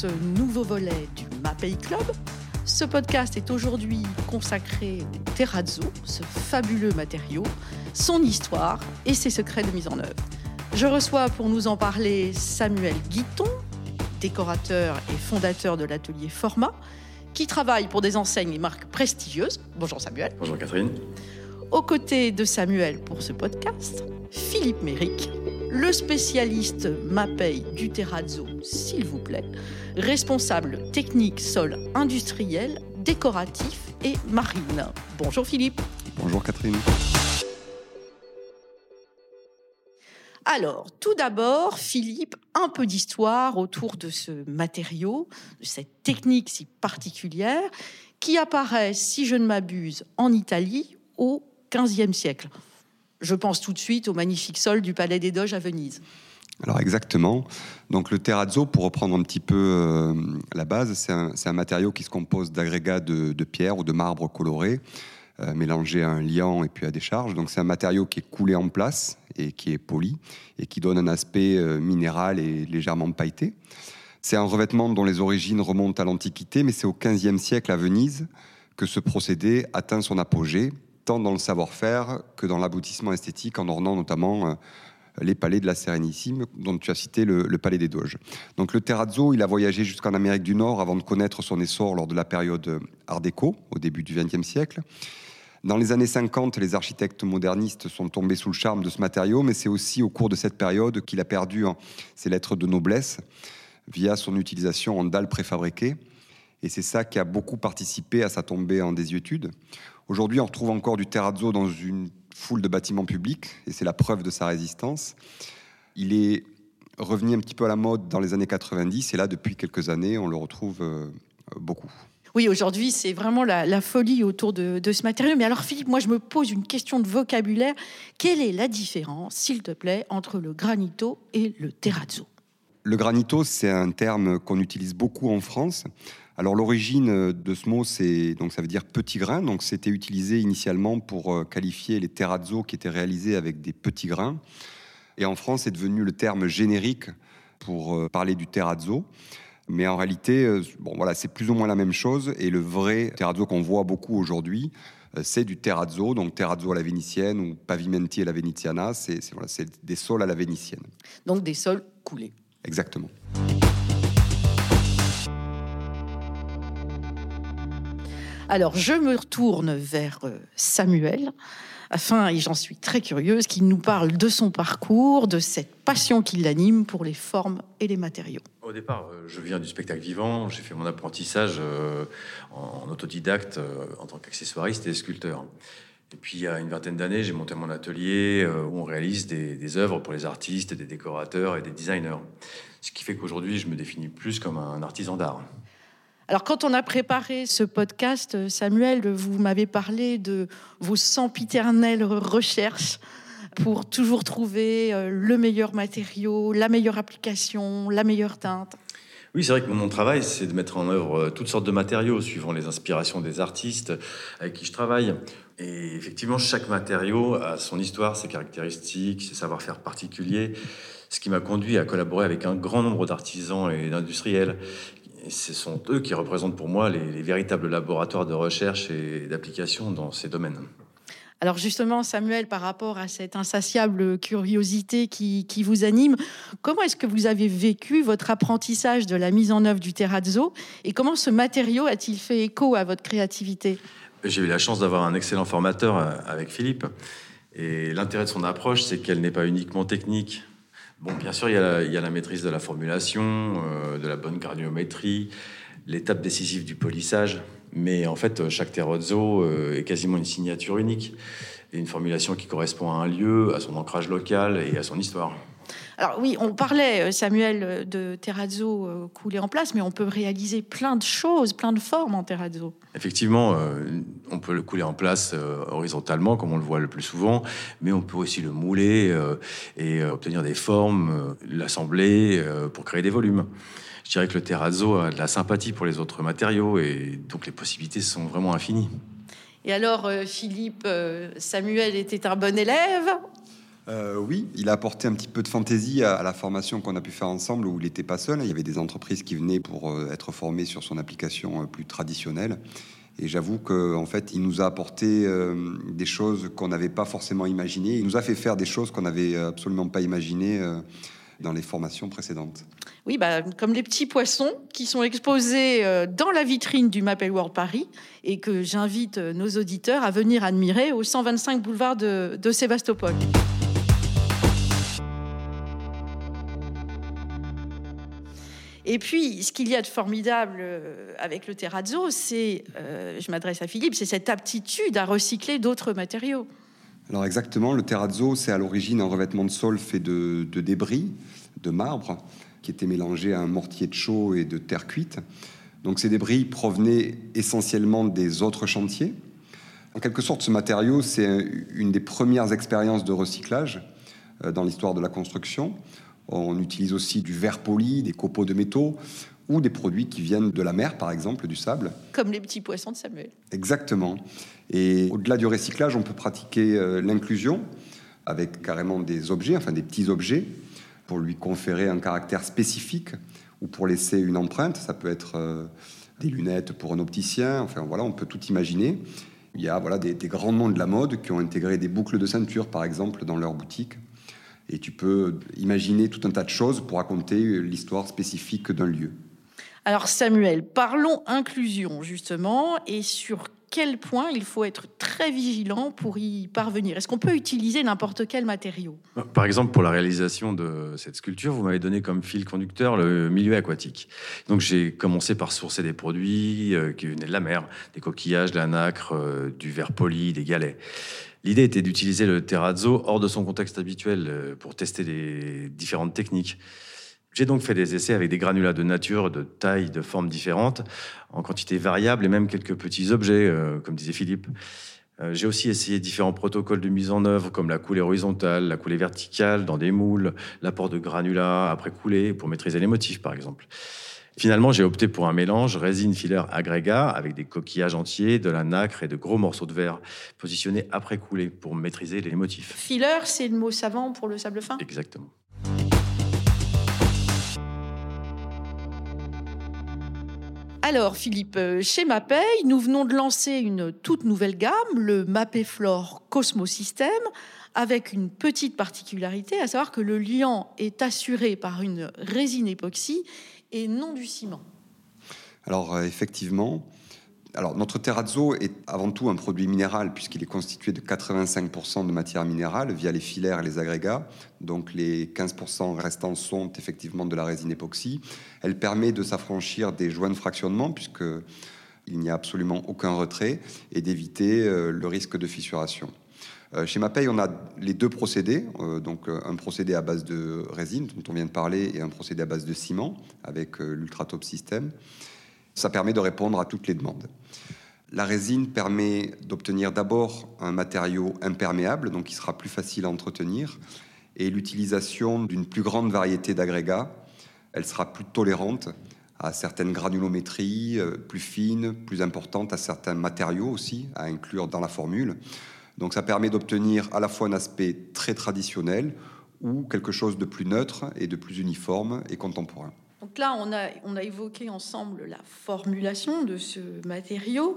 ce nouveau volet du MAPEI Club. Ce podcast est aujourd'hui consacré au terrazzo, ce fabuleux matériau, son histoire et ses secrets de mise en œuvre. Je reçois pour nous en parler Samuel Guiton, décorateur et fondateur de l'atelier Format, qui travaille pour des enseignes et marques prestigieuses. Bonjour Samuel. Bonjour Catherine. Aux côtés de Samuel pour ce podcast, Philippe Méric, le spécialiste MAPEI du terrazzo, s'il vous plaît, responsable technique sol industriel, décoratif et marine. Bonjour Philippe. Bonjour Catherine. Alors, tout d'abord, Philippe, un peu d'histoire autour de ce matériau, de cette technique si particulière, qui apparaît, si je ne m'abuse, en Italie au XVe siècle. Je pense tout de suite au magnifique sol du Palais des Doges à Venise. Alors exactement. Donc le terrazzo, pour reprendre un petit peu euh, la base, c'est un, matériau qui se compose d'agrégats de, pierre ou de marbre coloré, euh, mélangé à un liant et puis à des charges. Donc c'est un matériau qui est coulé en place et qui est poli et qui donne un aspect euh, minéral et légèrement pailleté. C'est un revêtement dont les origines remontent à l'Antiquité, mais c'est au XVe siècle à Venise que ce procédé atteint son apogée tant dans le savoir-faire que dans l'aboutissement esthétique, en ornant notamment euh, les palais de la Sérénissime, dont tu as cité le, palais des Doges. Donc le terrazzo, il a voyagé jusqu'en Amérique du Nord avant de connaître son essor lors de la période euh, Art déco, au début du XXe siècle. Dans les années 50, les architectes modernistes sont tombés sous le charme de ce matériau, mais c'est aussi au cours de cette période qu'il a perdu hein, ses lettres de noblesse via son utilisation en dalles préfabriquées. Et c'est ça qui a beaucoup participé à sa tombée en désuétude. Aujourd'hui, on retrouve encore du terrazzo dans une foule de bâtiments publics, et c'est la preuve de sa résistance. Il est revenu un petit peu à la mode dans les années 90, et là, depuis quelques années, on le retrouve euh, beaucoup. Oui, aujourd'hui, c'est vraiment la, folie autour de, ce matériau. Mais alors, Philippe, moi, je me pose une question de vocabulaire. Quelle est la différence, s'il te plaît, entre le granito et le terrazzo? Le granito, c'est un terme qu'on utilise beaucoup en France. Alors l'origine de ce mot, c'est donc ça veut dire petit grain. Donc c'était utilisé initialement pour euh, qualifier les terrazzo qui étaient réalisés avec des petits grains. Et en France, c'est devenu le terme générique pour euh, parler du terrazzo. Mais en réalité, euh, bon voilà, c'est plus ou moins la même chose. Et le vrai terrazzo qu'on voit beaucoup aujourd'hui, c'est du terrazzo, donc terrazzo à la vénitienne ou pavimenti à la veneziana. C'est voilà, des sols à la vénitienne. Donc des sols coulés. Exactement. Alors, je me retourne vers euh, Samuel, afin, et j'en suis très curieuse, qu'il nous parle de son parcours, de cette passion qui l'anime pour les formes et les matériaux. Au départ, euh, je viens du spectacle vivant. J'ai fait mon apprentissage euh, en autodidacte en tant qu'accessoiriste et sculpteur. Et puis, il y a une vingtaine d'années, j'ai monté mon atelier où on réalise des, des, œuvres pour les artistes, des décorateurs et des designers. Ce qui fait qu'aujourd'hui, je me définis plus comme un artisan d'art. Alors, quand on a préparé ce podcast, Samuel, vous m'avez parlé de vos sempiternelles recherches pour toujours trouver euh, le meilleur matériau, la meilleure application, la meilleure teinte. Oui, c'est vrai que mon travail, c'est de mettre en œuvre euh, toutes sortes de matériaux suivant les inspirations des artistes avec qui je travaille. Et effectivement, chaque matériau a son histoire, ses caractéristiques, ses savoir-faire particuliers, ce qui m'a conduit à collaborer avec un grand nombre d'artisans et d'industriels et ce sont eux qui représentent pour moi les, véritables laboratoires de recherche et d'application dans ces domaines. Alors justement, Samuel, par rapport à cette insatiable curiosité qui, qui vous anime, comment est-ce que vous avez vécu votre apprentissage de la mise en œuvre du terrazzo et comment ce matériau a-t-il fait écho à votre créativité? J'ai eu la chance d'avoir un excellent formateur euh, avec Philippe. Et l'intérêt de son approche, c'est qu'elle n'est pas uniquement technique, Bon, bien sûr, il y, a la, maîtrise de la formulation, euh, de la bonne cardiométrie, l'étape décisive du polissage. Mais en fait, chaque terrazzo euh, est quasiment une signature unique une formulation qui correspond à un lieu, à son ancrage local et à son histoire. Alors oui, on parlait, euh, Samuel, euh, de terrazzo euh, coulé en place, mais on peut réaliser plein de choses, plein de formes en terrazzo. Effectivement, on peut le couler en place horizontalement, comme on le voit le plus souvent, mais on peut aussi le mouler et obtenir des formes, l'assembler pour créer des volumes. Je dirais que le terrazzo a de la sympathie pour les autres matériaux et donc les possibilités sont vraiment infinies. Et alors, Philippe, Samuel était un bon élève? Euh, oui, il a apporté un petit peu de fantaisie à, la formation qu'on a pu faire ensemble où il n'était pas seul. Il y avait des entreprises qui venaient pour euh, être formées sur son application euh, plus traditionnelle. Et j'avoue qu'en fait, il nous a apporté des choses qu'on n'avait pas forcément imaginées. Il nous a fait faire des choses qu'on n'avait absolument pas imaginées dans les formations précédentes. Oui, bah, comme les petits poissons qui sont exposés dans la vitrine du Mappel World Paris et que j'invite nos auditeurs à venir admirer au 125 boulevard de Sébastopol. Et puis, ce qu'il y a de formidable euh, avec le terrazzo, c'est, euh, je m'adresse à Philippe, c'est cette aptitude à recycler d'autres matériaux. Alors exactement, le terrazzo, c'est à l'origine un revêtement de sol fait de, débris, de marbre, qui était mélangé à un mortier de chaux et de terre cuite. Donc ces débris provenaient essentiellement des autres chantiers. En quelque sorte, ce matériau, c'est une des premières expériences de recyclage euh, dans l'histoire de la construction. On utilise aussi du verre poli, des copeaux de métaux ou des produits qui viennent de la mer, par exemple, du sable. Comme les petits poissons de Samuel. Exactement. Et au-delà du recyclage, on peut pratiquer euh, l'inclusion avec carrément des objets, enfin des petits objets, pour lui conférer un caractère spécifique ou pour laisser une empreinte. Ça peut être euh, des lunettes pour un opticien, enfin voilà, on peut tout imaginer. Il y a voilà, des, des grands noms de la mode qui ont intégré des boucles de ceinture, par exemple, dans leur boutique. Et tu peux imaginer tout un tas de choses pour raconter l'histoire spécifique d'un lieu. Alors Samuel, parlons inclusion justement et sur quel point il faut être très vigilant pour y parvenir Est-ce qu'on peut utiliser n'importe quel matériau? Par exemple, pour la réalisation de cette sculpture, vous m'avez donné comme fil conducteur le milieu aquatique. Donc j'ai commencé par sourcer des produits euh, qui venaient de la mer, des coquillages, de la nacre, euh, du verre poli, des galets. L'idée était d'utiliser le terrazzo hors de son contexte habituel euh, pour tester les différentes techniques. J'ai donc fait des essais avec des granulats de nature, de tailles, de formes différentes, en quantité variable et même quelques petits objets, euh, comme disait Philippe. Euh, j'ai aussi essayé différents protocoles de mise en œuvre, comme la coulée horizontale, la coulée verticale dans des moules, l'apport de granulats après coulée pour maîtriser les motifs, par exemple. Finalement, j'ai opté pour un mélange résine filaire agrégat avec des coquillages entiers, de la nacre et de gros morceaux de verre positionnés après coulée pour maîtriser les motifs. Filler, c'est le mot savant pour le sable fin? Exactement. Alors, Philippe, euh, chez Mapei, nous venons de lancer une toute nouvelle gamme, le Mapei-Flore Cosmo System, avec une petite particularité, à savoir que le liant est assuré par une résine époxy et non du ciment. Alors euh, effectivement, alors notre terrazzo est avant tout un produit minéral puisqu'il est constitué de 85% de matière minérale via les filaires et les agrégats. Donc les 15% restants sont effectivement de la résine époxy. Elle permet de s'affranchir des joints de fractionnement puisque il n'y a absolument aucun retrait et d'éviter euh, le risque de fissuration. Euh, chez Mapei, on a les deux procédés, euh, donc un procédé à base de résine dont on vient de parler et un procédé à base de ciment avec l'Ultratop System. Ça permet de répondre à toutes les demandes. La résine permet d'obtenir d'abord un matériau imperméable, donc qui sera plus facile à entretenir, et l'utilisation d'une plus grande variété d'agrégats. Elle sera plus tolérante à certaines granulométries, plus fines, plus importantes à certains matériaux aussi, à inclure dans la formule. Donc ça permet d'obtenir à la fois un aspect très traditionnel ou quelque chose de plus neutre et de plus uniforme et contemporain. Donc là, on a, évoqué ensemble la formulation de ce matériau.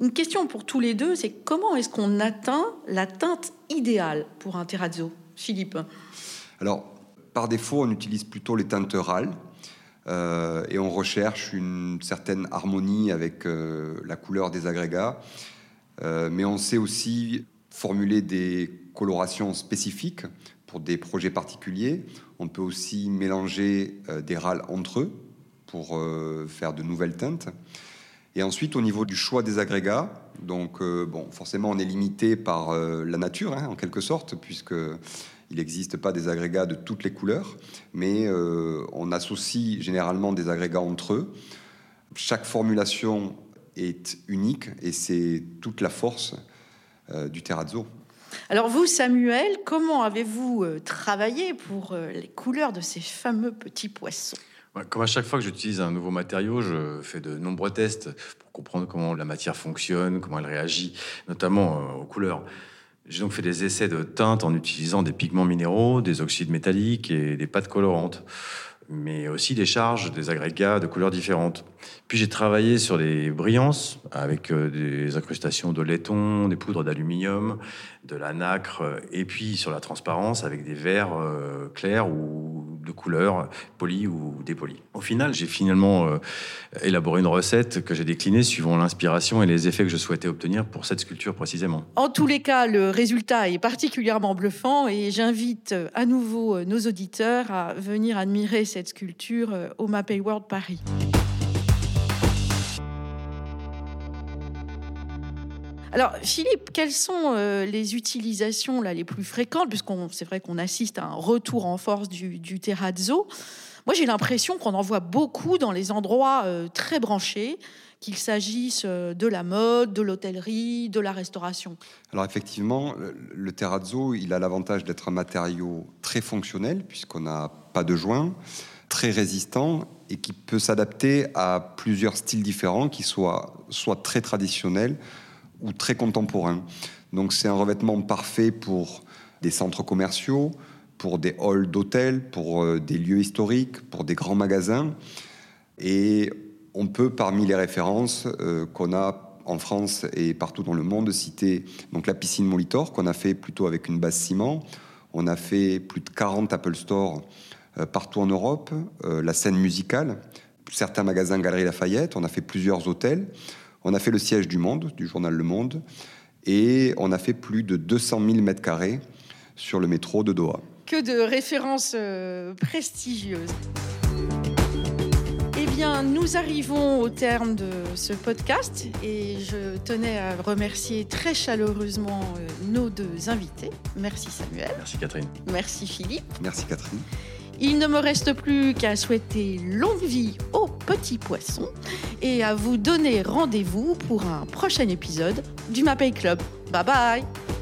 Une question pour tous les deux, c'est comment est-ce qu'on atteint la teinte idéale pour un terrazzo? Philippe Alors, par défaut, on utilise plutôt les teintes râles. Euh, et on recherche une certaine harmonie avec euh, la couleur des agrégats. Euh, mais on sait aussi formuler des colorations spécifiques pour des projets particuliers. On peut aussi mélanger euh, des râles entre eux pour euh, faire de nouvelles teintes. Et ensuite, au niveau du choix des agrégats, donc euh, bon, forcément, on est limité par la nature, hein, en quelque sorte, puisque il n'existe pas des agrégats de toutes les couleurs, mais on associe généralement des agrégats entre eux. Chaque formulation est unique et c'est toute la force du terrazzo. Alors vous, Samuel, comment avez-vous euh, travaillé pour euh, les couleurs de ces fameux petits poissons? Comme à chaque fois que j'utilise un nouveau matériau, je fais de nombreux tests pour comprendre comment la matière fonctionne, comment elle réagit, notamment aux couleurs. J'ai donc fait des essais de teinte en utilisant des pigments minéraux, des oxydes métalliques et des pâtes colorantes mais aussi des charges, des agrégats de couleurs différentes. Puis j'ai travaillé sur les brillances avec euh, des incrustations de laiton, des poudres d'aluminium, de la nacre, et puis sur la transparence avec des verres euh, clairs ou de couleurs polis ou dépolis. Au final, j'ai finalement euh, élaboré une recette que j'ai déclinée suivant l'inspiration et les effets que je souhaitais obtenir pour cette sculpture précisément. En tous les cas, le résultat est particulièrement bluffant et j'invite à nouveau nos auditeurs à venir admirer cette sculpture euh, au Mapei World Paris. Alors, Philippe, quelles sont euh, les utilisations là, les plus fréquentes? Puisqu'on, c'est vrai qu'on assiste à un retour en force du, du terrazzo. Moi, j'ai l'impression qu'on en voit beaucoup dans les endroits euh, très branchés, qu'il s'agisse de la mode, de l'hôtellerie, de la restauration. Alors effectivement, le terrazzo, il a l'avantage d'être un matériau très fonctionnel, puisqu'on n'a pas de joints très résistant et qui peut s'adapter à plusieurs styles différents, qui soient soit très traditionnels ou très contemporains. Donc c'est un revêtement parfait pour des centres commerciaux, pour des halls d'hôtels, pour euh, des lieux historiques, pour des grands magasins. Et on peut, parmi les références euh, qu'on a en France et partout dans le monde, citer donc la piscine Molitor, qu'on a fait plutôt avec une base ciment. On a fait plus de 40 Apple Store euh, partout en Europe, la scène musicale, certains magasins Galerie Lafayette, on a fait plusieurs hôtels, on a fait le siège du Monde, du journal Le Monde, et on a fait plus de 200 000 mètres carrés sur le métro de Doha. Que de références euh, prestigieuses. Eh bien, nous arrivons au terme de ce podcast et je tenais à remercier très chaleureusement nos deux invités. Merci Samuel. Merci Catherine. Merci Philippe. Merci Catherine. Il ne me reste plus qu'à souhaiter longue vie aux petits poissons et à vous donner rendez-vous pour un prochain épisode du Mapei Club. Bye bye